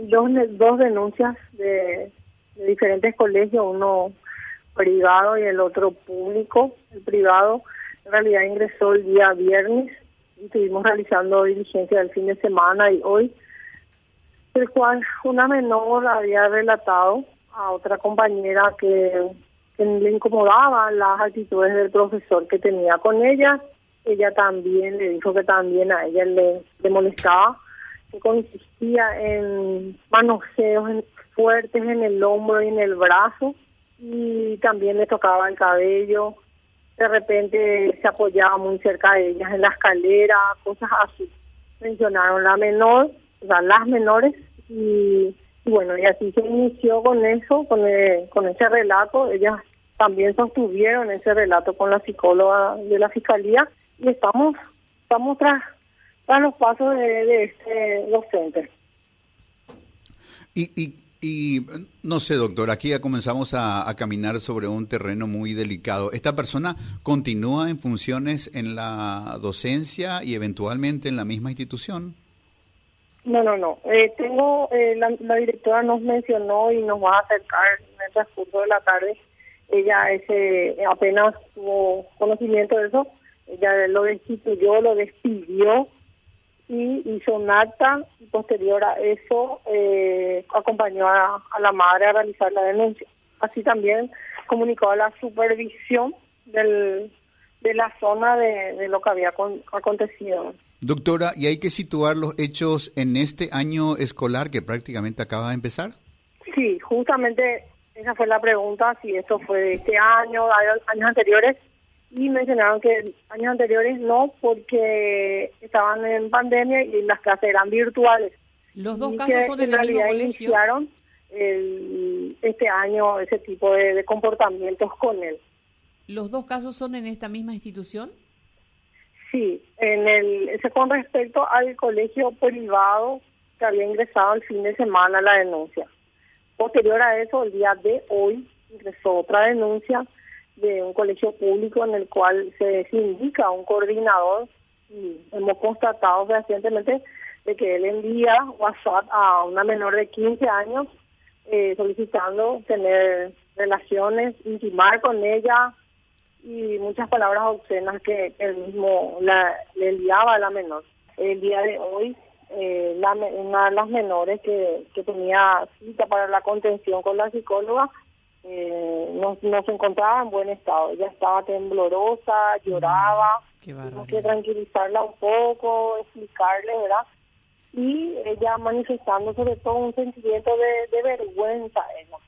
Dos, dos denuncias de, diferentes colegios, uno privado y el otro público. El privado en realidad ingresó el día viernes y estuvimos realizando diligencia del fin de semana y hoy, el cual una menor había relatado a otra compañera que, le incomodaban las actitudes del profesor que tenía con ella. Ella también le dijo que también a ella le, le molestaba consistía en manoseos fuertes en el hombro y en el brazo y también le tocaba el cabello. De repente se apoyaba muy cerca de ellas en la escalera, cosas así. Mencionaron la menor, o sea, las menores y, bueno, y así se inició con eso, con, con ese relato. Ellas también sostuvieron ese relato con la psicóloga de la fiscalía y estamos estamos tras a los pasos de, este docente. Y, y, y, no sé, doctor, aquí ya comenzamos a, caminar sobre un terreno muy delicado. ¿Esta persona continúa en funciones en la docencia y eventualmente en la misma institución? No, no, no. Eh, tengo, eh, la, la, directora nos mencionó y nos va a acercar en el transcurso de la tarde. Ella ese apenas tuvo conocimiento de eso. Ella lo destituyó, lo despidió y hizo un acta y posterior a eso eh, acompañó a, la madre a realizar la denuncia. Así también comunicó a la supervisión del, de la zona de, lo que había acontecido. Doctora, ¿y hay que situar los hechos en este año escolar que prácticamente acaba de empezar? Sí, justamente esa fue la pregunta, si esto fue de este año, años anteriores y mencionaron que años anteriores no porque estaban en pandemia y las clases eran virtuales. Los dos casos son en, el mismo colegio. iniciaron este año ese tipo de, comportamientos con él. ¿Los dos casos son en esta misma institución? Sí, en el ese con respecto al colegio privado que había ingresado el fin de semana la denuncia. Posterior a eso, el día de hoy ingresó otra denuncia de un colegio público en el cual se indica un coordinador y hemos constatado recientemente de que él envía WhatsApp a una menor de 15 años eh, solicitando tener relaciones, intimar con ella y muchas palabras obscenas que él mismo le enviaba a la menor. El día de hoy, eh, la, una de las menores que tenía cita para la contención con la psicóloga eh, no, se encontraba en buen estado. Ella estaba temblorosa, lloraba. Tuvimos que tranquilizarla un poco, explicarle, ¿verdad? Y ella manifestando sobre todo un sentimiento de, vergüenza, ella,